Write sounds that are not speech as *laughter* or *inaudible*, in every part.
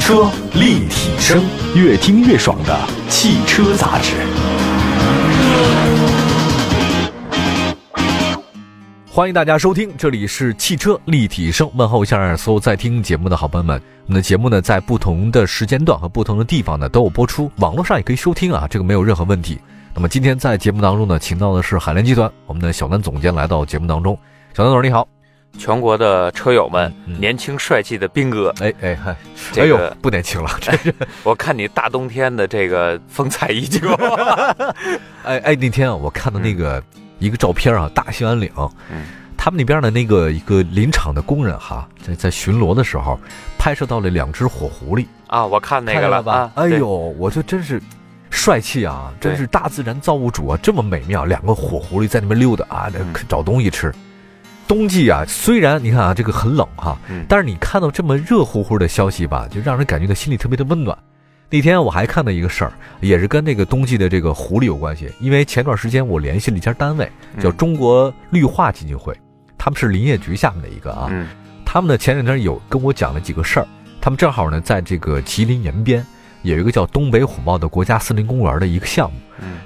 车立体声，越听越爽的汽车杂志。欢迎大家收听，这里是汽车立体声。问候一下所有在听节目的好朋友们。我们的节目呢，在不同的时间段和不同的地方呢都有播出，网络上也可以收听啊，这个没有任何问题。那么今天在节目当中呢，请到的是海联集团我们的小南总监来到节目当中。小南总，你好。全国的车友们，年轻帅气的斌哥，哎哎嗨，哎呦，不年轻了，真 *laughs* 是！我看你大冬天的这个风采依旧。*laughs* 哎哎，那天啊，我看到那个一个照片啊，大兴安岭，嗯，他们那边的那个一个林场的工人哈，在在巡逻的时候，拍摄到了两只火狐狸啊，我看那个了吧？哎呦，我就真是帅气啊，真是大自然造物主啊，这么美妙，两个火狐狸在那边溜达啊，找东西吃。冬季啊，虽然你看啊，这个很冷哈，但是你看到这么热乎乎的消息吧，就让人感觉到心里特别的温暖。那天我还看到一个事儿，也是跟那个冬季的这个狐狸有关系。因为前段时间我联系了一家单位，叫中国绿化基金会，他们是林业局下面的一个啊。他们呢前两天有跟我讲了几个事儿，他们正好呢在这个吉林延边有一个叫东北虎豹的国家森林公园的一个项目，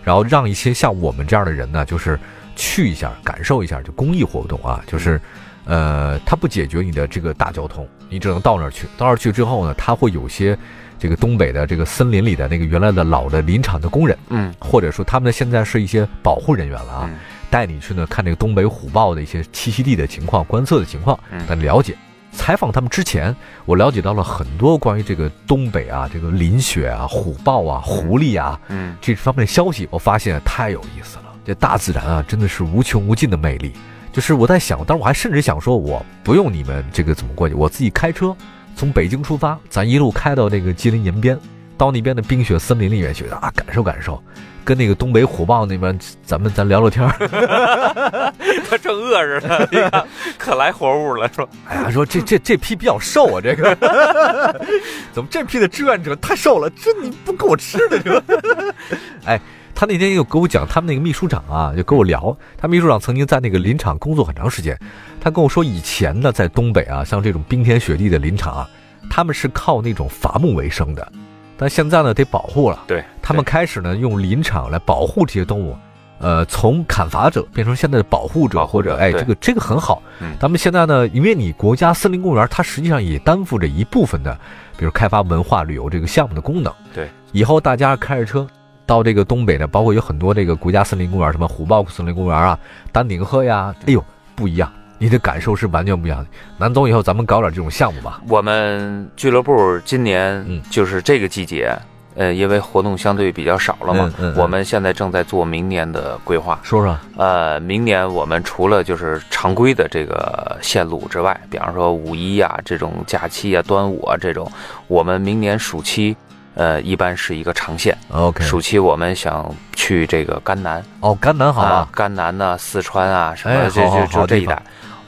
然后让一些像我们这样的人呢，就是。去一下，感受一下，就公益活动啊，就是，呃，它不解决你的这个大交通，你只能到那儿去。到那儿去之后呢，它会有些这个东北的这个森林里的那个原来的老的林场的工人，嗯，或者说他们呢现在是一些保护人员了啊，带你去呢看这个东北虎豹的一些栖息地的情况、观测的情况，来了解。采访他们之前，我了解到了很多关于这个东北啊、这个林雪啊、虎豹啊、狐狸啊，嗯，这方面的消息，我发现太有意思了。这大自然啊，真的是无穷无尽的魅力。就是我在想，当时我还甚至想说，我不用你们这个怎么过去，我自己开车从北京出发，咱一路开到这个吉林延边，到那边的冰雪森林里面去啊，感受感受，跟那个东北虎豹那边，咱们咱聊聊天 *laughs* 他正饿着呢，可来活物了，说，哎呀，说这这这批比较瘦啊，这个 *laughs* 怎么这批的志愿者太瘦了？这你不给我吃的这个，*laughs* 哎。他那天又跟我讲，他们那个秘书长啊，就跟我聊，他秘书长曾经在那个林场工作很长时间。他跟我说，以前呢，在东北啊，像这种冰天雪地的林场啊，他们是靠那种伐木为生的，但现在呢，得保护了。对，他们开始呢，用林场来保护这些动物，呃，从砍伐者变成现在的保护者，或者哎，这个这个很好。咱们现在呢，因为你国家森林公园，它实际上也担负着一部分的，比如开发文化旅游这个项目的功能。对，以后大家开着车。到这个东北呢，包括有很多这个国家森林公园，什么虎豹森林公园啊、丹顶鹤呀，哎呦，不一样，你的感受是完全不一样的。南总，以后咱们搞点这种项目吧。我们俱乐部今年就是这个季节，呃，因为活动相对比较少了嘛，我们现在正在做明年的规划。说说，呃，明年我们除了就是常规的这个线路之外，比方说五一啊这种假期啊、端午啊这种，我们明年暑期。呃，一般是一个长线。OK，暑期我们想去这个甘南。哦，甘南好啊，甘南呢，四川啊，什么这就就这一带，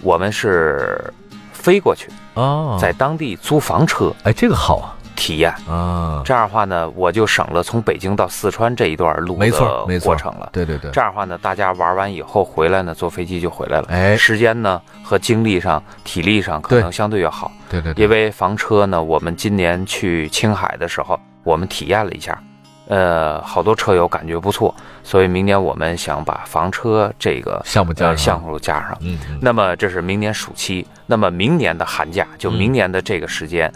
我们是飞过去哦，在当地租房车。哎，这个好啊。体验啊，这样的话呢，我就省了从北京到四川这一段路的过程了。对对对，这样的话呢，大家玩完以后回来呢，坐飞机就回来了。哎，时间呢和精力上、体力上可能相对要好。对对，因为房车呢，我们今年去青海的时候，我们体验了一下，呃，好多车友感觉不错，所以明年我们想把房车这个项目加上项目加上。嗯，那么这是明年暑期，那么明年的寒假就明年的这个时间。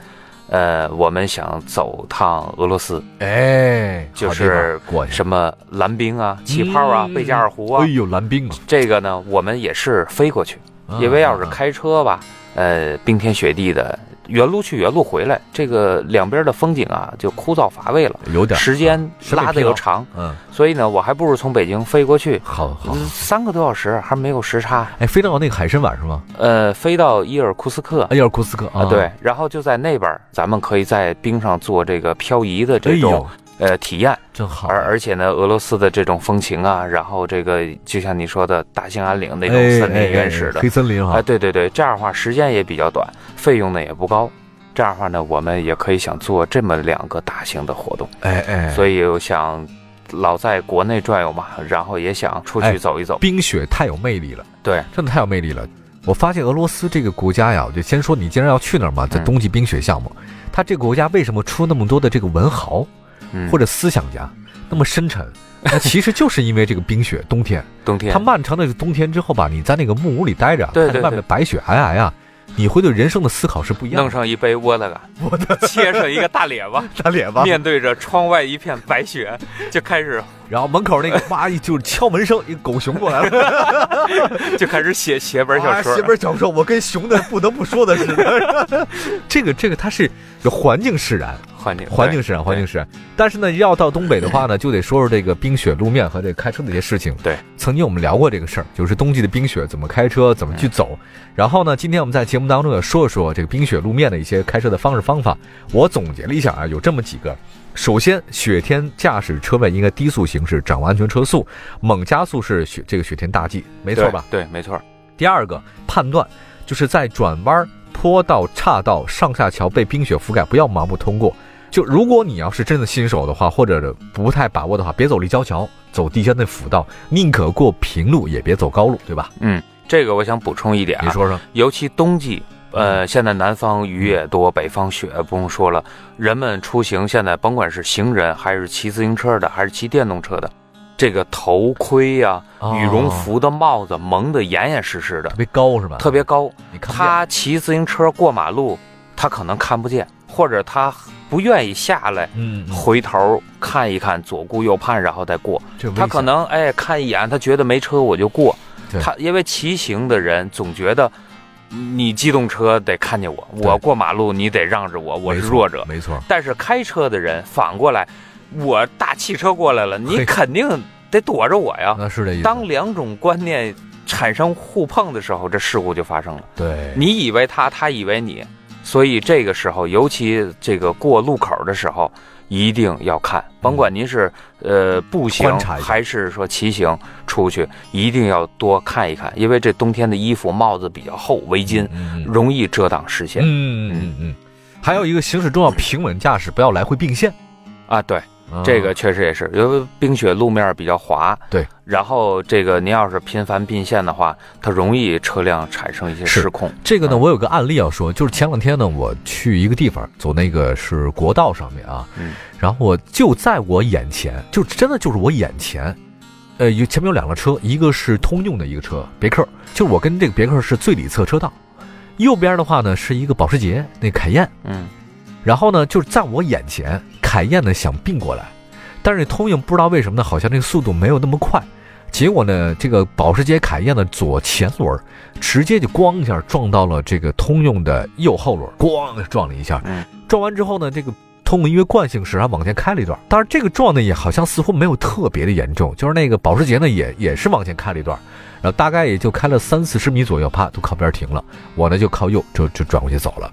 呃，我们想走趟俄罗斯，哎，就是过什么蓝冰啊、气泡啊、贝加尔湖啊。哎呦，蓝冰啊！这个呢，我们也是飞过去，因为要是开车吧，呃，冰天雪地的。原路去原路回来，这个两边的风景啊就枯燥乏味了，有点时间拉的又长，嗯，所以呢，我还不如从北京飞过去，好好三个多小时还没有时差，哎，飞到那个海参崴是吗？呃，飞到伊尔库斯克，伊尔库斯克啊，对，然后就在那边，咱们可以在冰上做这个漂移的这种。呃，体验真好，而而且呢，俄罗斯的这种风情啊，然后这个就像你说的大兴安岭那种森林原始的黑森林啊，哎，对对对，这样的话时间也比较短，费用呢也不高，这样的话呢，我们也可以想做这么两个大型的活动，哎哎，所以我想老在国内转悠嘛，然后也想出去走一走。冰雪太有魅力了，对，真的太有魅力了。我发现俄罗斯这个国家呀，我就先说你既然要去那儿嘛，在冬季冰雪项目，它这个国家为什么出那么多的这个文豪或者思想家那么深沉？*laughs* 那其实就是因为这个冰雪，冬天，冬天，它漫长的冬天之后吧，你在那个木屋里待着，看着外面白雪皑皑啊。你会对人生的思考是不一样。弄上一杯沃特嘎，切上一个大脸巴，*laughs* 大脸巴，面对着窗外一片白雪，*laughs* 就开始。然后门口那个哇一就是敲门声，一狗熊过来了，就开始写写本小说。写本小说，我跟熊的不得不说的是，这个这个它是有环境使然。环境环境使然，环境使然。但是呢，要到东北的话呢，就得说说这个冰雪路面和这开车的一些事情。对，曾经我们聊过这个事儿，就是冬季的冰雪怎么开车，怎么去走。然后呢，今天我们在节目当中也说一说这个冰雪路面的一些开车的方式方法。我总结了一下啊，有这么几个。首先，雪天驾驶车位应该低速行驶，掌握安全车速，猛加速是雪这个雪天大忌，没错吧？对，没错。第二个判断，就是在转弯、坡道、岔道、上下桥被冰雪覆盖，不要盲目通过。就如果你要是真的新手的话，或者不太把握的话，别走立交桥，走地下那辅道，宁可过平路，也别走高路，对吧？嗯，这个我想补充一点，啊你说。说，尤其冬季，呃，现在南方雨也多，北方雪不用说了，人们出行现在甭管是行人，还是骑自行车的，还是骑电动车的，这个头盔呀、羽绒服的帽子蒙得严严实实的，特别高是吧？特别高，他骑自行车过马路，他可能看不见，或者他。不愿意下来，嗯，回头看一看左顾右盼，然后再过。他可能哎看一眼，他觉得没车我就过。他因为骑行的人总觉得，你机动车得看见我，我过马路你得让着我，我是弱者。没错。但是开车的人反过来，我大汽车过来了，你肯定得躲着我呀。那是这意思。当两种观念产生互碰的时候，这事故就发生了。对，你以为他，他以为你。所以这个时候，尤其这个过路口的时候，一定要看。甭管您是呃步行还是说骑行出去，一定要多看一看，因为这冬天的衣服、帽子比较厚，围巾容易遮挡视线。嗯嗯嗯。还有一个行驶中要平稳驾驶，不要来回并线。啊，对。这个确实也是，因为冰雪路面比较滑，对。然后这个您要是频繁并线的话，它容易车辆产生一些失控。这个呢，我有个案例要说，就是前两天呢，我去一个地方走那个是国道上面啊，嗯，然后我就在我眼前，就真的就是我眼前，呃，有前面有两个车，一个是通用的一个车别克，就我跟这个别克是最里侧车道，右边的话呢是一个保时捷那凯宴，嗯。然后呢，就是在我眼前，凯宴呢想并过来，但是通用不知道为什么呢，好像这个速度没有那么快。结果呢，这个保时捷凯宴的左前轮直接就咣一下撞到了这个通用的右后轮，咣撞了一下。撞完之后呢，这个通用因为惯性使然往前开了一段，但是这个撞呢也好像似乎没有特别的严重，就是那个保时捷呢也也是往前开了一段，然后大概也就开了三四十米左右，啪都靠边停了。我呢就靠右就就转过去走了。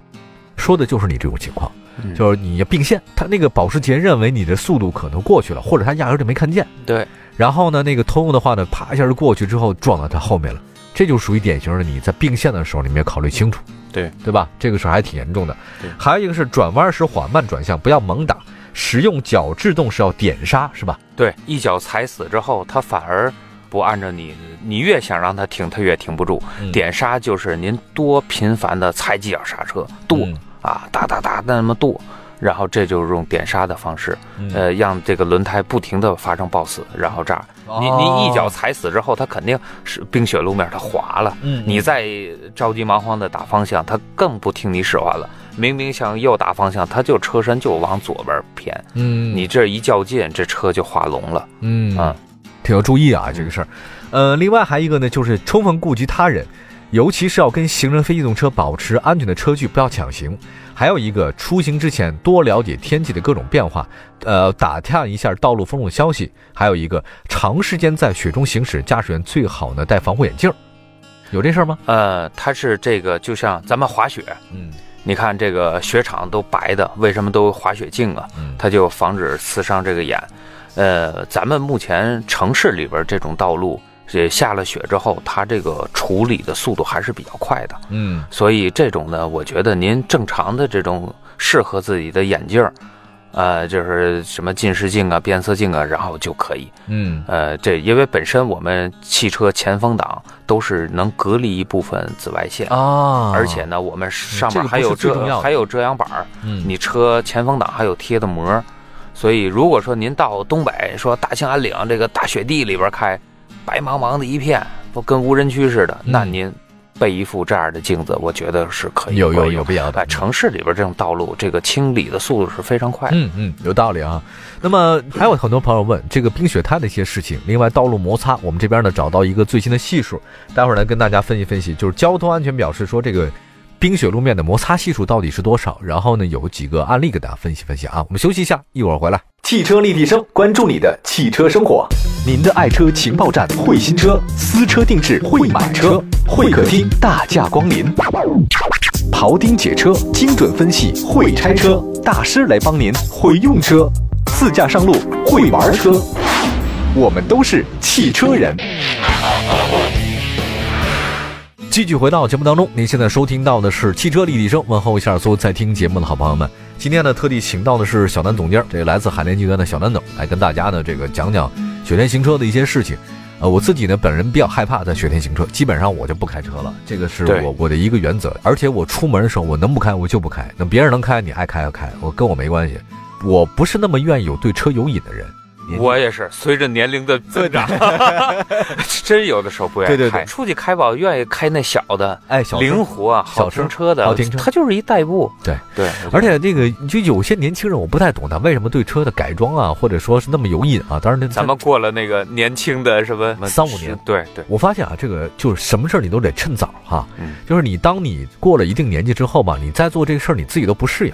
说的就是你这种情况，就是你要并线，他那个保时捷认为你的速度可能过去了，或者他压根就没看见。对，然后呢，那个通用的话呢，啪一下就过去之后撞到他后面了，这就属于典型的你在并线的时候你没有考虑清楚。对，对吧？这个事儿还挺严重的。还有一个是转弯时缓慢转向，不要猛打，使用脚制动是要点刹，是吧？对，一脚踩死之后，他反而不按照你，你越想让它停，它越停不住。点刹就是您多频繁的踩几脚刹车，多。啊，哒哒哒那么剁，然后这就是用点刹的方式，呃，让这个轮胎不停的发生抱死，然后这样，你你一脚踩死之后，它肯定是冰雪路面它滑了，你再着急忙慌的打方向，它更不听你使唤了。明明向右打方向，它就车身就往左边偏，嗯，你这一较劲，这车就滑龙了，嗯啊，挺要注意啊这个事儿，呃，另外还一个呢，就是充分顾及他人。尤其是要跟行人、非机动车保持安全的车距，不要抢行。还有一个，出行之前多了解天气的各种变化，呃，打探一下道路封路消息。还有一个，长时间在雪中行驶，驾驶员最好呢戴防护眼镜。有这事儿吗？呃，它是这个，就像咱们滑雪，嗯，你看这个雪场都白的，为什么都滑雪镜啊？它就防止刺伤这个眼。呃，咱们目前城市里边这种道路。这下了雪之后，它这个处理的速度还是比较快的，嗯，所以这种呢，我觉得您正常的这种适合自己的眼镜，呃，就是什么近视镜啊、变色镜啊，然后就可以。嗯，呃，这因为本身我们汽车前风挡都是能隔离一部分紫外线啊，而且呢，我们上面还有遮还有遮阳板儿，嗯，你车前风挡还有贴的膜，所以如果说您到东北，说大兴安岭这个大雪地里边开，白茫茫的一片，不跟无人区似的，那嗯您备一副这样的镜子，我觉得是可以有有有必要的哎，城市里边这种道路，这个清理的速度是非常快的。嗯嗯，有道理啊。那么还有很多朋友问这个冰雪胎的一些事情，另外道路摩擦，我们这边呢找到一个最新的系数，待会儿来跟大家分析分析，就是交通安全表示说这个冰雪路面的摩擦系数到底是多少，然后呢有几个案例给大家分析分析啊。我们休息一下，一会儿回来。汽车立体声，关注你的汽车生活。您的爱车情报站，会新车，私车定制，会买车，会客厅大驾光临。庖丁解车，精准分析，会拆车，大师来帮您会用车，自驾上路会玩车，我们都是汽车人。继续回到节目当中，您现在收听到的是汽车立体声，问候一下所有在听节目的好朋友们。今天呢，特地请到的是小南总监，这个来自海联集团的小南总，来跟大家呢这个讲讲雪天行车的一些事情。呃，我自己呢本人比较害怕在雪天行车，基本上我就不开车了，这个是我我的一个原则。而且我出门的时候，我能不开我就不开，那别人能开，你爱开就开，我跟我没关系。我不是那么愿意有对车有瘾的人。我也是，随着年龄的增长，*laughs* 真有的时候不愿意对对对开。出去开吧，愿意开那小的，哎，灵活啊，好小车停车的，好停车它就是一代步。对对，而且这个就有些年轻人，我不太懂他为什么对车的改装啊，或者说是那么有瘾啊。当然，那咱们过了那个年轻的什么三五年，对对，我发现啊，这个就是什么事儿你都得趁早哈。嗯就是你当你过了一定年纪之后吧，你再做这个事儿，你自己都不适应。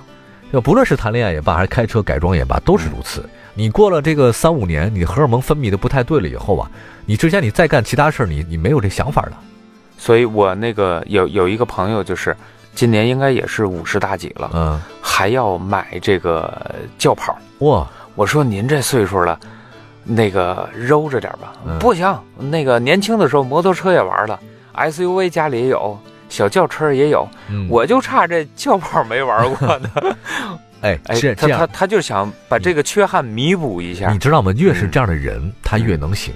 就不论是谈恋爱也罢，还是开车改装也罢，都是如此。你过了这个三五年，你荷尔蒙分泌的不太对了以后啊，你之前你再干其他事儿，你你没有这想法了。所以我那个有有一个朋友，就是今年应该也是五十大几了，嗯，还要买这个轿跑。哇，我说您这岁数了，那个揉着点吧。嗯不行，那个年轻的时候摩托车也玩了，SUV 家里也有，小轿车也有，嗯，我就差这轿跑没玩过呢。哎哎，是这样，他他他就想把这个缺憾弥补一下你。知道吗？越是嗯这样的人，他越能行。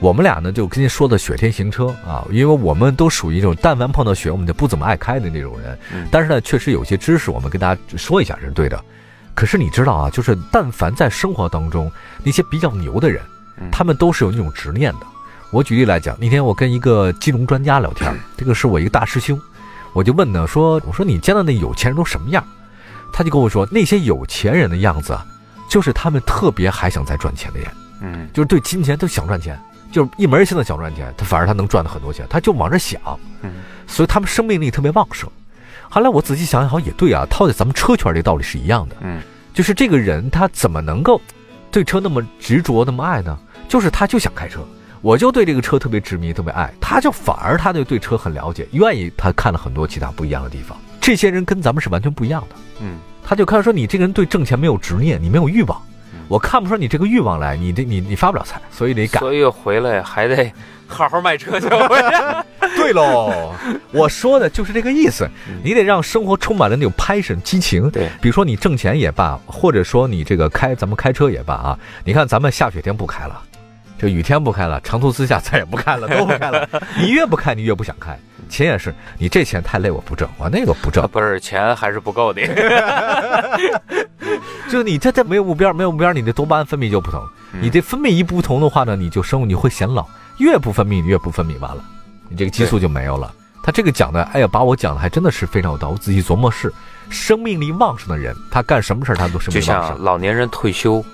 我们俩呢，就跟您说的雪天行车啊，因为我们都属于这种但凡碰到雪，我们就不怎么爱开的那种人。嗯但是呢，确实有些知识我们跟大家说一下是对的。可是你知道啊，就是但凡在生活当中那些比较牛的人，嗯他们都是有那种执念的。我举例来讲，那天我跟一个金融专家聊天，这个是我一个大师兄，我就问呢，说我说你见到那有钱人都什么样？他就跟我说，那些有钱人的样子啊，就是他们特别还想再赚钱的人。嗯就是对金钱都想赚钱，就是一门心思想赚钱，他反而他能赚到很多钱，他就往这想，嗯所以他们生命力特别旺盛。后来我仔细想想，好像也对啊，套在咱们车圈这道理是一样的，嗯就是这个人他怎么能够对车那么执着那么爱呢？就是他就想开车，我就对这个车特别执迷，特别爱，他就反而他就对车很了解，愿意他看了很多其他不一样的地方。这些人跟咱们是完全不一样的。嗯他就开始说你这个人对挣钱没有执念，你没有欲望嗯，我看不出你这个欲望来，你这你你发不了财，所以得改。所以回来还得好好卖车去。*laughs* 对喽，我说的就是这个意思嗯，你得让生活充满了那种 passion 激情。对，比如说你挣钱也罢，或者说你这个开咱们开车也罢啊，你看咱们下雪天不开了，这雨天不开了，长途自驾再也不开了，都不开了。*laughs* 你越不开，你越不想开。钱也是，你这钱太累，我不挣，我那个不挣。不是钱还是不够的。*laughs* *laughs* 就你这这没有目标，没有目标，你的多巴胺分泌就不同。嗯你这分泌一不同的话呢，你就生你会显老，越不分泌你越不分泌，完了，你这个激素就没有了。他这个讲的，哎呀，把我讲的还真的是非常有道理。我仔细琢磨是，生命力旺盛的人，他干什么事儿他都生命力旺盛。老年人退休，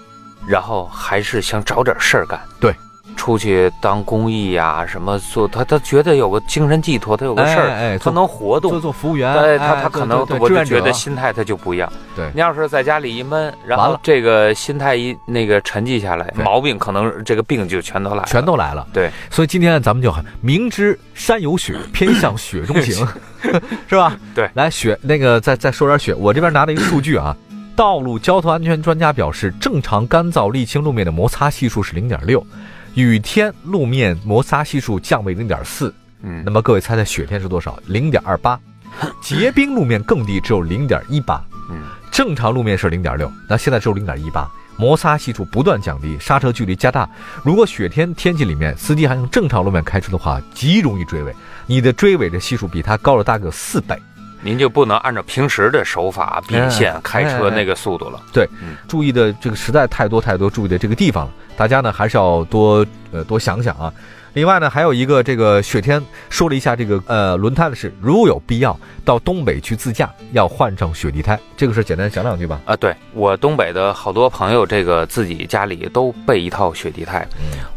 然后还是想找点事儿干。对，出去当公益呀、什么做，他他觉得有个精神寄托，他有个事儿，哎哎，他能活动做。做服务员，哎他，哎他可能我就觉得心态他就不一样。对你要是在家里一闷，然后这个心态一那个沉寂下来，毛病可能这个病就全都来了。全都来了。对，所以今天咱们就很明知山有雪，偏向雪中行，*laughs* 是吧？对来雪那个再再说点雪，我这边拿了一个数据啊，道路交通安全专家表示，正常干燥沥青路面的摩擦系数是零点六，雨天路面摩擦系数降为零点四。嗯那么各位猜猜雪天是多少？零点二八。结冰路面更低，只有零点一八。嗯，正常路面是零点六，那现在只有零点一八，摩擦系数不断降低，刹车距离加大。如果雪天天气里面，司机还用正常路面开车的话，极容易追尾。你的追尾的系数比他高了大概四倍。您就不能按照平时的手法并线开车那个速度了。对，注意的这个实在太多太多注意的这个地方了，大家呢还是要多呃多想想啊。另外呢，还有一个这个雪天说了一下这个呃轮胎的事，如有必要到东北去自驾，要换成雪地胎，这个事简单讲两句吧。啊，对我东北的好多朋友，这个自己家里都备一套雪地胎，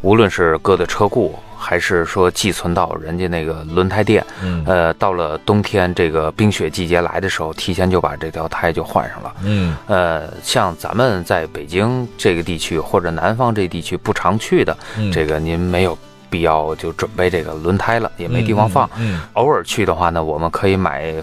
无论是搁在车库，还是说寄存到人家那个轮胎店，呃，到了冬天这个冰雪季节来的时候，提前就把这条胎就换上了。嗯，呃，像咱们在北京这个地区或者南方这地区不常去的，这个您没有。必要就准备这个轮胎了，也没地方放。嗯，偶尔去的话呢，我们可以买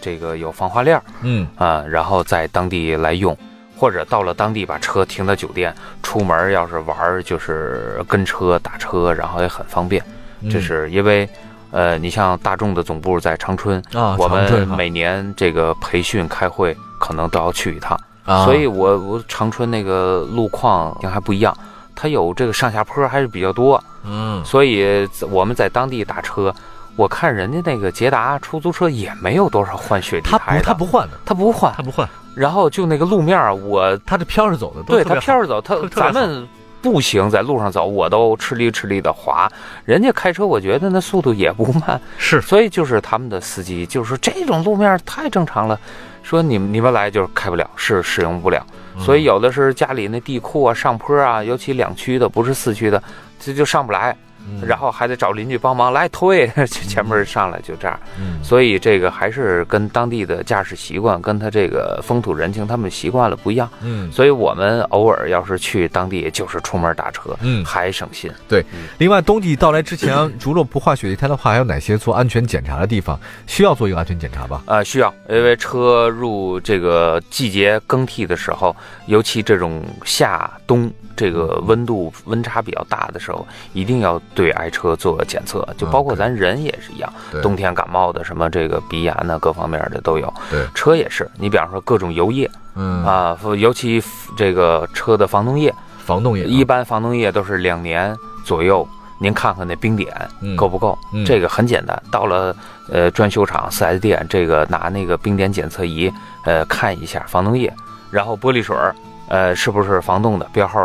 这个有防滑链。嗯啊，然后在当地来用，或者到了当地把车停到酒店，出门要是玩就是跟车打车，然后也很方便。这是因为，呃，你像大众的总部在长春啊，我们每年这个培训开会可能都要去一趟，所以我我长春那个路况还不一样。它有这个上下坡还是比较多，嗯，所以我们在当地打车，我看人家那个捷达出租车也没有多少换雪地胎的，他不换的，他不换，他不换。然后就那个路面，我他这飘着走的，对他飘着走，他咱们步行在路上走，我都吃力吃力的滑。人家开车，我觉得那速度也不慢，是，所以就是他们的司机就是这种路面太正常了，说你们你们来就是开不了，是使用不了。所以有的是家里那地库啊、上坡啊，尤其两驱的，不是四驱的，这就上不来。然后还得找邻居帮忙来推，*laughs* 前面上来就这样。所以这个还是跟当地的驾驶习惯，跟他这个风土人情，他们习惯了不一样。嗯，所以我们偶尔要是去当地，就是出门打车，嗯，还省心。对，另外冬季到来之前，除了不换雪地胎的话，还有哪些做安全检查的地方需要做一个安全检查吧？啊，需要，因为车入这个季节更替的时候，尤其这种夏冬。这个温度温差比较大的时候，一定要对爱车做检测，就包括咱人也是一样。冬天感冒的什么这个鼻炎呢，各方面的都有。对，车也是，你比方说各种油液，嗯啊，尤其这个车的防冻液，防冻液一般防冻液都是两年左右，您看看那冰点够不够？这个很简单，到了呃专修厂四 S 店，这个拿那个冰点检测仪呃看一下防冻液，然后玻璃水儿。呃，是不是防冻的标号？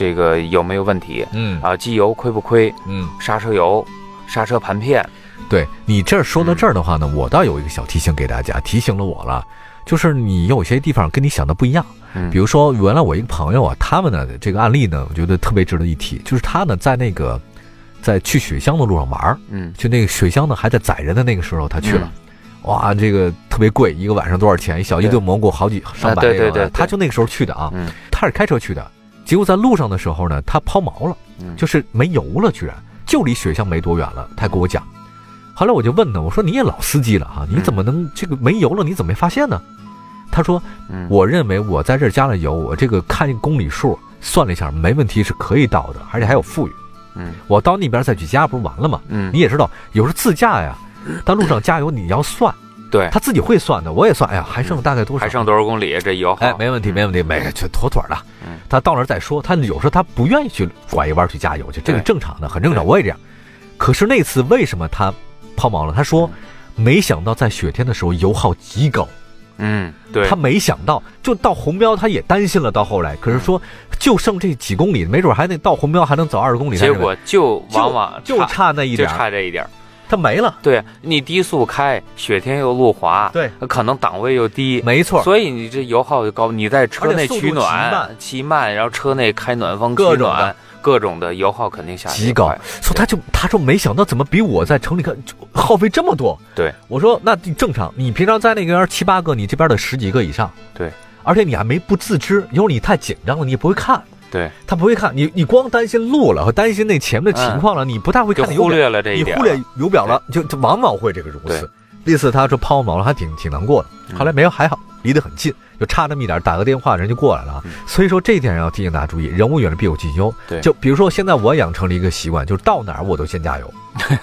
这个有没有问题？嗯啊，机油亏不亏？嗯，刹车油、刹车盘片。对你这儿说到这儿的话呢，我倒有一个小提醒给大家，提醒了我了，就是你有些地方跟你想的不一样。嗯，比如说原来我一个朋友啊，他们呢这个案例呢，我觉得特别值得一提，就是他呢在那个在去雪乡的路上玩嗯，就那个雪乡呢还在载人的那个时候，他去了。哇，这个特别贵，一个晚上多少钱？一小一顿蘑菇好几上百。对对对，他就那个时候去的啊，他是开车去的，结果在路上的时候呢，他抛锚了，就是没油了，居然就离雪乡没多远了。他跟我讲，后来我就问他，我说你也老司机了哈，你怎么能这个没油了？你怎么没发现呢？他说，我认为我在这加了油，我这个看公里数算了一下，没问题是可以到的，而且还有富裕。嗯，我到那边再去加不是完了吗？嗯，你也知道，有时候自驾呀。他路上加油，你要算，对他自己会算的，我也算。哎呀，还剩大概多少？还剩多少公里？这油哎，没问题，没问题，没就妥妥的。他到那儿再说。他有时候他不愿意去拐一弯去加油去，这个正常的，很正常。我也这样。可是那次为什么他抛锚了？他说没想到在雪天的时候油耗极高。嗯，对。他没想到，就到红标他也担心了。到后来，可是说就剩这几公里，没准还得到红标还能走二十公里。结果就往往就差那一点，就差这一点。它没了，对你低速开，雪天又路滑，对，可能档位又低，没错，所以你这油耗就高。你在车内取暖，骑慢，然后车内开暖风取暖，各种的油耗肯定下极高。说他就他说没想到怎么比我在城里看耗费这么多。对，我说那正常，你平常在那边七八个，你这边的十几个以上。对，而且你还没不自知，有时候你太紧张了，你也不会看。对他不会看你，你光担心路了和担心那前面的情况了，你不太会看。忽略了这一点，你忽略油表了，就就往往会这个如此。那次他说抛锚了，还挺挺难过的。后来没有，还好，离得很近，就差那么一点，打个电话人就过来了。所以说这一点要提醒大家注意，人无远虑必有近忧。对，就比如说现在我养成了一个习惯，就是到哪儿我都先加油。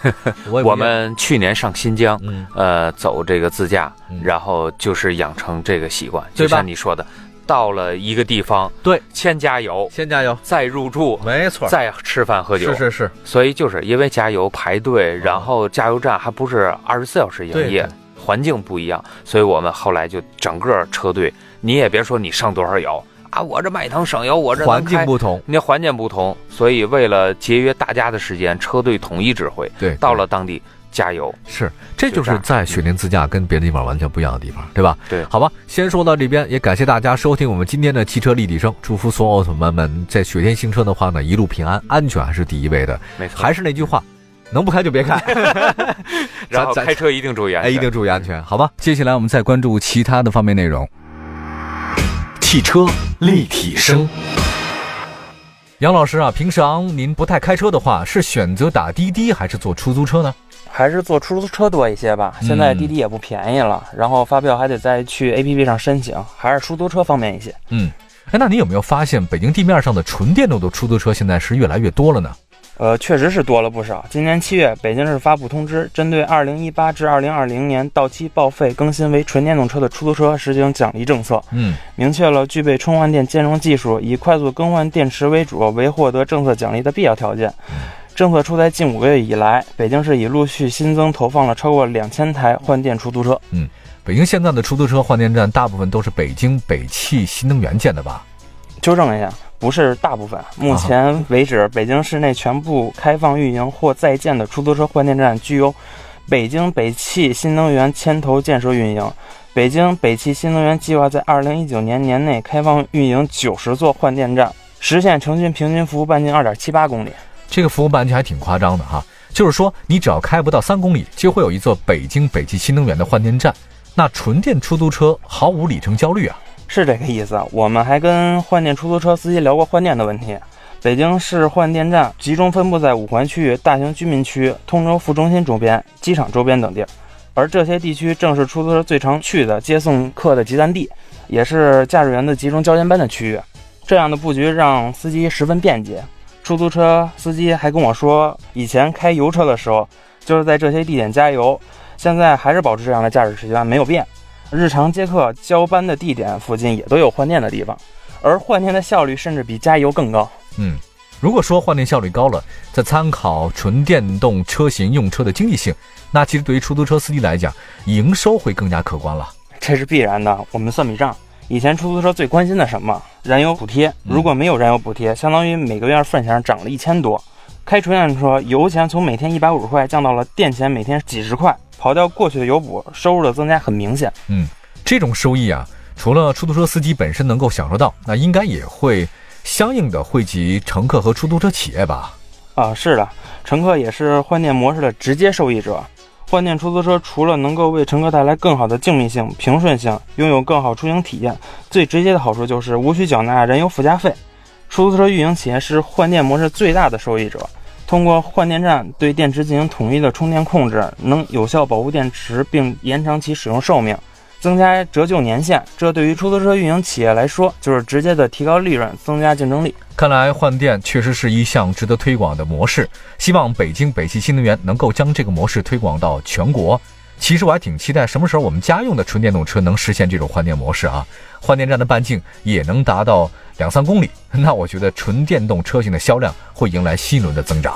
*laughs* 我们去年上新疆，呃，走这个自驾，然后就是养成这个习惯，就像你说的。到了一个地方，对，先加油，先加油，再入住，没错，再吃饭喝酒，是是是。所以就是因为加油排队，然后加油站还不是二十四小时营业，环境不一样，所以我们后来就整个车队，你也别说你上多少油啊，我这迈腾省油，我这环境不同，那环境不同，所以为了节约大家的时间，车队统一指挥，对，到了当地。加油！是，这就是在雪林自驾跟别的地方完全不一样的地方，对吧？对，好吧，先说到这边，也感谢大家收听我们今天的汽车立体声，祝福所有奥特曼们在雪天行车的话呢，一路平安，安全还是第一位的。没错，还是那句话，能不开就别开，*laughs* 然后开车一定注意安全，一定注意安全，好吧？接下来我们再关注其他的方面内容。汽车立体声，杨老师啊，平常您不太开车的话，是选择打滴滴还是坐出租车呢？还是坐出租车多一些吧。现在滴滴也不便宜了，然后发票还得再去 APP 上申请，还是出租车方便一些。嗯，哎，那你有没有发现北京地面上的纯电动的出租车现在是越来越多了呢？呃，确实是多了不少。今年七月，北京市发布通知，针对二零一八至二零二零年到期报废更新为纯电动车的出租车实行奖励政策。嗯，明确了具备充换电兼容技术、以快速更换电池为主为获得政策奖励的必要条件。政策出台近五个月以来，北京市已陆续新增投放了超过两千台换电出租车。嗯，北京现在的出租车换电站大部分都是北京北汽新能源建的吧？纠正一下，不是大部分。目前为止，北京市内全部开放运营或在建的出租车换电站，具有北京北汽新能源牵头建设运营。北京北汽新能源计划在二零一九年年内开放运营九十座换电站，实现城区平均服务半径二点七八公里。这个服务半径还挺夸张的哈，就是说你只要开不到三公里，就会有一座北京北汽新能源的换电站。那纯电出租车毫无里程焦虑啊，是这个意思。我们还跟换电出租车司机聊过换电的问题。北京市换电站集中分布在五环区域、大型居民区、通州副中心周边、机场周边等地，而这些地区正是出租车最常去的接送客的集散地，也是驾驶员的集中交接班的区域。这样的布局让司机十分便捷。出租车司机还跟我说，以前开油车的时候，就是在这些地点加油，现在还是保持这样的驾驶习惯没有变。日常接客交班的地点附近也都有换电的地方，而换电的效率甚至比加油更高。嗯，如果说换电效率高了，再参考纯电动车型用车的经济性，那其实对于出租车司机来讲，营收会更加可观了。这是必然的。我们算笔账。以前出租车最关心的什么？燃油补贴。如果没有燃油补贴，相当于每个月份钱涨了一千多。开纯电车，油钱从每天一百五十块降到了电钱每天几十块，刨掉过去的油补，收入的增加很明显。嗯，这种收益啊，除了出租车司机本身能够享受到，那应该也会相应的惠及乘客和出租车企业吧？啊，是的，乘客也是换电模式的直接受益者。换电出租车除了能够为乘客带来更好的静谧性、平顺性，拥有更好出行体验，最直接的好处就是无需缴纳燃油附加费。出租车运营企业是换电模式最大的受益者，通过换电站对电池进行统一的充电控制，能有效保护电池并延长其使用寿命。增加折旧年限，这对于出租车运营企业来说，就是直接的提高利润，增加竞争力。看来换电确实是一项值得推广的模式，希望北京北汽新能源能够将这个模式推广到全国。其实我还挺期待什么时候我们家用的纯电动车能实现这种换电模式啊，换电站的半径也能达到两三公里，那我觉得纯电动车型的销量会迎来新一轮的增长。